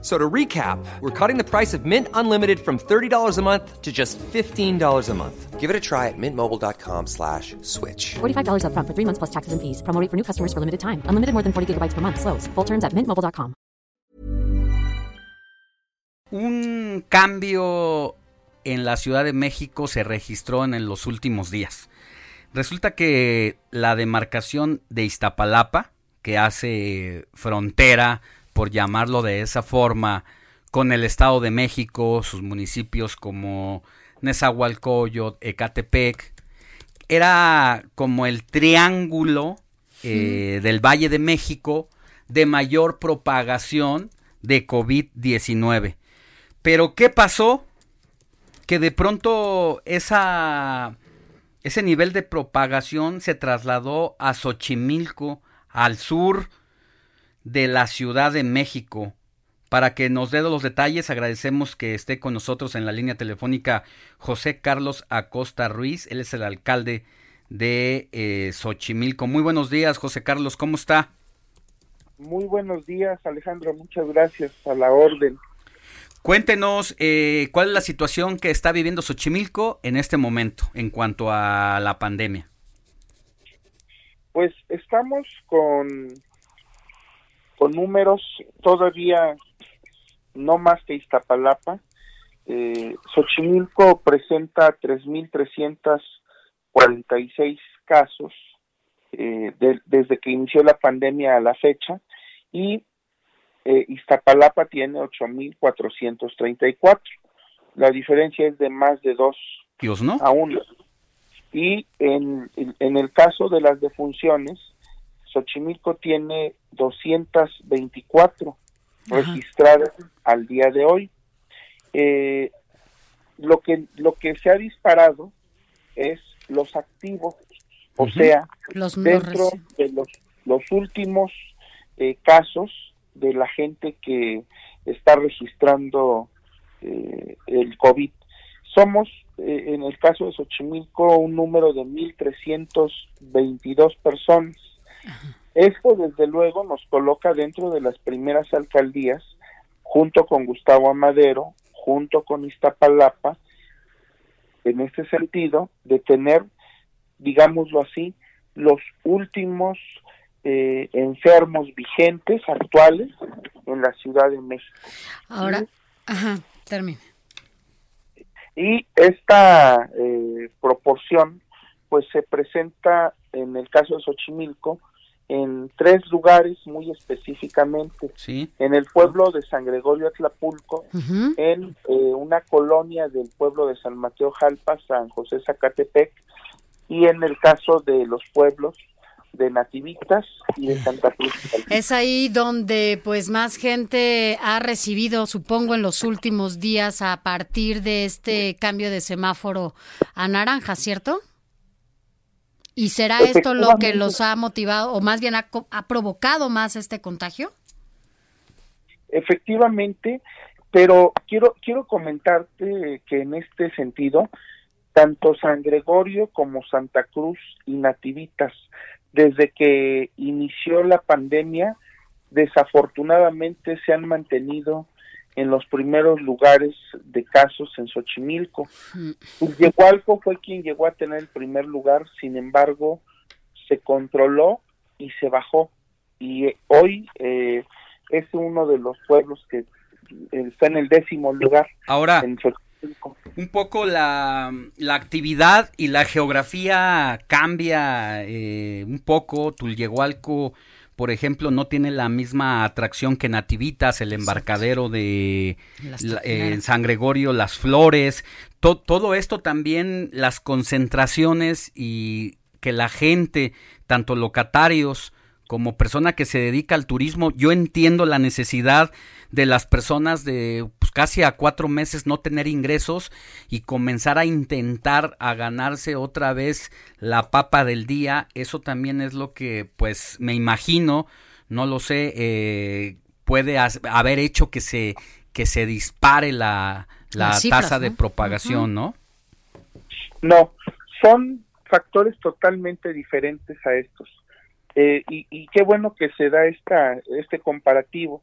So to recap, we're cutting the price of Mint Unlimited from $30 a month to just $15 a month. Give it a try at mintmobile.com slash switch. $45 upfront for three months plus taxes and fees. Promo rate for new customers for limited time. Unlimited more than 40 gigabytes per month. Slows. Full terms at mintmobile.com. Un cambio en la Ciudad de México se registró en los últimos días. Resulta que la demarcación de Iztapalapa, que hace frontera por llamarlo de esa forma, con el Estado de México, sus municipios como Nezahualcóyotl, Ecatepec, era como el triángulo eh, del Valle de México de mayor propagación de COVID-19. Pero ¿qué pasó? Que de pronto esa, ese nivel de propagación se trasladó a Xochimilco, al sur de la Ciudad de México. Para que nos dé los detalles, agradecemos que esté con nosotros en la línea telefónica José Carlos Acosta Ruiz. Él es el alcalde de eh, Xochimilco. Muy buenos días, José Carlos, ¿cómo está? Muy buenos días, Alejandro. Muchas gracias a la orden. Cuéntenos eh, cuál es la situación que está viviendo Xochimilco en este momento en cuanto a la pandemia. Pues estamos con con números todavía no más que Iztapalapa. Eh, Xochimilco presenta 3.346 casos eh, desde que inició la pandemia a la fecha y eh, Iztapalapa tiene 8.434. La diferencia es de más de dos Dios, ¿no? a uno. Y en, en el caso de las defunciones, Xochimilco tiene 224 registradas al día de hoy. Eh, lo que lo que se ha disparado es los activos, o sea, dentro de los, los últimos eh, casos de la gente que está registrando eh, el COVID. Somos, en el caso de Xochimilco, un número de 1.322 personas esto, desde luego, nos coloca dentro de las primeras alcaldías, junto con Gustavo Amadero, junto con Iztapalapa, en este sentido, de tener, digámoslo así, los últimos eh, enfermos vigentes, actuales, en la Ciudad de México. Ahora, ajá, termine. Y esta eh, proporción, pues se presenta en el caso de Xochimilco, en tres lugares muy específicamente. En el pueblo de San Gregorio Atlapulco, en eh, una colonia del pueblo de San Mateo Jalpa, San José Zacatepec, y en el caso de los pueblos de Nativitas y de Santa Cruz. Es ahí donde pues más gente ha recibido, supongo, en los últimos días a partir de este cambio de semáforo a naranja, ¿cierto? ¿Y será esto lo que los ha motivado o más bien ha, provocado más este contagio? Efectivamente, pero quiero quiero comentarte que en este sentido tanto San Gregorio como Santa Cruz y Nativitas desde que inició la pandemia desafortunadamente se han mantenido en los primeros lugares de casos en Xochimilco. Yehualco mm. fue quien llegó a tener el primer lugar, sin embargo, se controló y se bajó. Y eh, hoy eh, es uno de los pueblos que está en el décimo lugar. Ahora, un poco la, la, actividad y la geografía cambia eh, un poco. Tulyehualco por ejemplo, no tiene la misma atracción que Nativitas, el embarcadero de eh, San Gregorio, las flores, todo esto también, las concentraciones y que la gente, tanto locatarios como persona que se dedica al turismo, yo entiendo la necesidad de las personas de pues, casi a cuatro meses no tener ingresos y comenzar a intentar a ganarse otra vez la papa del día. Eso también es lo que pues me imagino, no lo sé, eh, puede haber hecho que se, que se dispare la, la tasa de propagación, ¿no? No, son factores totalmente diferentes a estos. Eh, y, qué bueno que se da esta, este comparativo.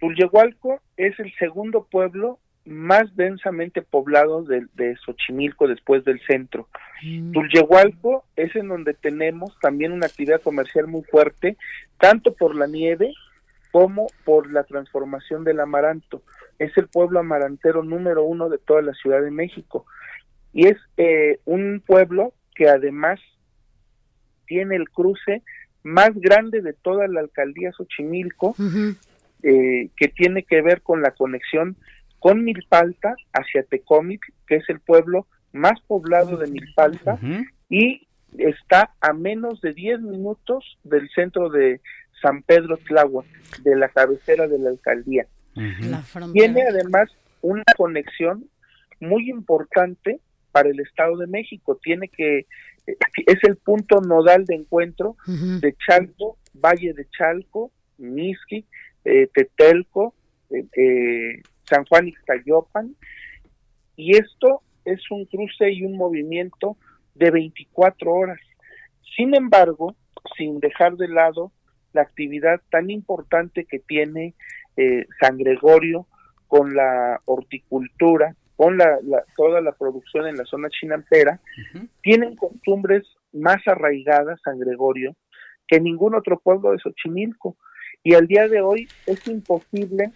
Tulyehualco es el segundo pueblo más densamente poblado de, de Xochimilco después del centro. Mm. Tulyehualco es en donde tenemos también una actividad comercial muy fuerte, tanto por la nieve como por la transformación del amaranto. Es el pueblo amarantero número uno de toda la Ciudad de México. Y es eh, un pueblo que además tiene el cruce más grande de toda la alcaldía Xochimilco, eh, que tiene que ver con la conexión con Milpalta hacia Tecómic, que es el pueblo más poblado de Milpalta, y está a menos de 10 minutos del centro de San Pedro Tláhuac, de la cabecera de la alcaldía. Tiene además una conexión muy importante para el Estado de México. Tiene que eh, es el punto nodal de encuentro de Chalco, Valle de Chalco, Misqui, eh, Tetelco, eh, San Juan Ixtayopan, y esto es un cruce y un movimiento de 24 horas. Sin embargo, sin dejar de lado la actividad tan importante que tiene San Gregorio con la horticultura, con la, toda la producción en la zona chinampera, tienen costumbres más arraigadas, San Gregorio, que ningún otro pueblo de Xochimilco. Y al día de hoy es imposible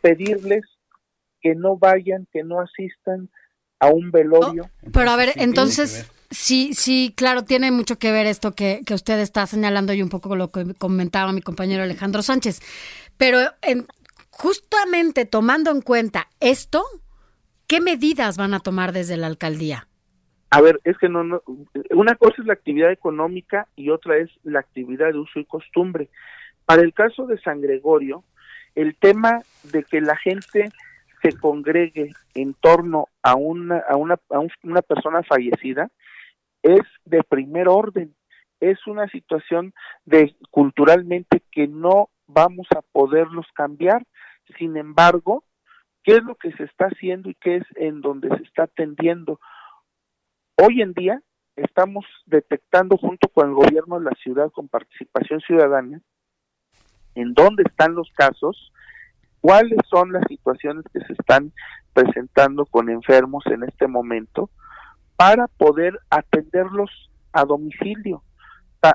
pedirles que no vayan, que no asistan a un velorio. Oh, pero a ver, entonces, sí, sí, claro, tiene mucho que ver esto que, que usted está señalando y un poco lo que comentaba mi compañero Alejandro Sánchez. Pero en, justamente tomando en cuenta esto, ¿Qué medidas van a tomar desde la alcaldía? A ver, es que no, no, una cosa es la actividad económica y otra es la actividad de uso y costumbre. Para el caso de San Gregorio, el tema de que la gente se congregue en torno a una, a una, a una persona fallecida es de primer orden. Es una situación de culturalmente que no vamos a poderlos cambiar. Sin embargo, qué es lo que se está haciendo y qué es en donde se está atendiendo. Hoy en día estamos detectando junto con el gobierno de la ciudad con participación ciudadana en dónde están los casos, cuáles son las situaciones que se están presentando con enfermos en este momento para poder atenderlos a domicilio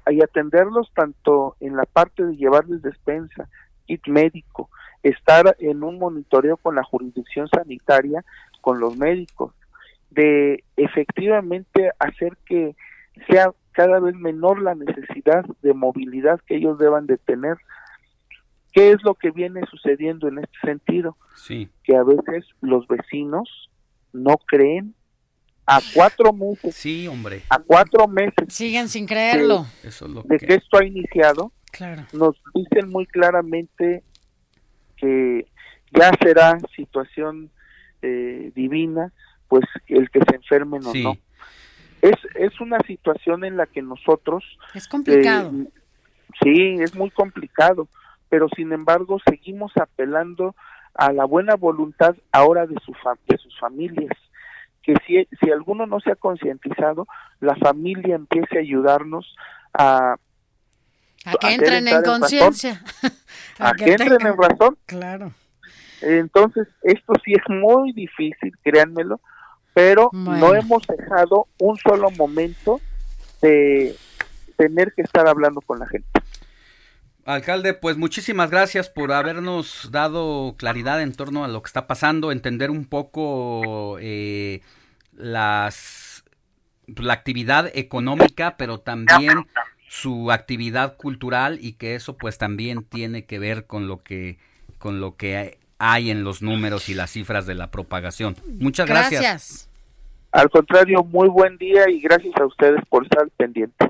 y atenderlos tanto en la parte de llevarles despensa, kit médico, estar en un monitoreo con la jurisdicción sanitaria, con los médicos, de efectivamente hacer que sea cada vez menor la necesidad de movilidad que ellos deban de tener. ¿Qué es lo que viene sucediendo en este sentido? Sí. Que a veces los vecinos no creen a cuatro meses. Sí, hombre. A cuatro meses. Siguen sin creerlo. De, que... esto ha iniciado. Claro. Nos dicen muy claramente que ya será situación eh, divina, pues el que se enfermen o no. Es, es una situación en la que nosotros... Es complicado. Eh, sí, es muy complicado, pero sin embargo seguimos apelando a la buena voluntad ahora de, su de sus familias, que si, si alguno no se ha concientizado, la familia empiece a ayudarnos a a que entren en conciencia. A, que, entren en razón. Claro. Entonces, esto sí es muy difícil, créanmelo, pero no hemos dejado un solo momento de tener que estar hablando con la gente. Alcalde, pues muchísimas gracias por habernos dado claridad en torno a lo que está pasando, entender un poco eh, las la actividad económica, pero también su actividad cultural y que eso pues también tiene que ver con lo que con lo que hay en los números y las cifras de la propagación. Muchas gracias. gracias. Al contrario, muy buen día y gracias a ustedes por estar pendientes.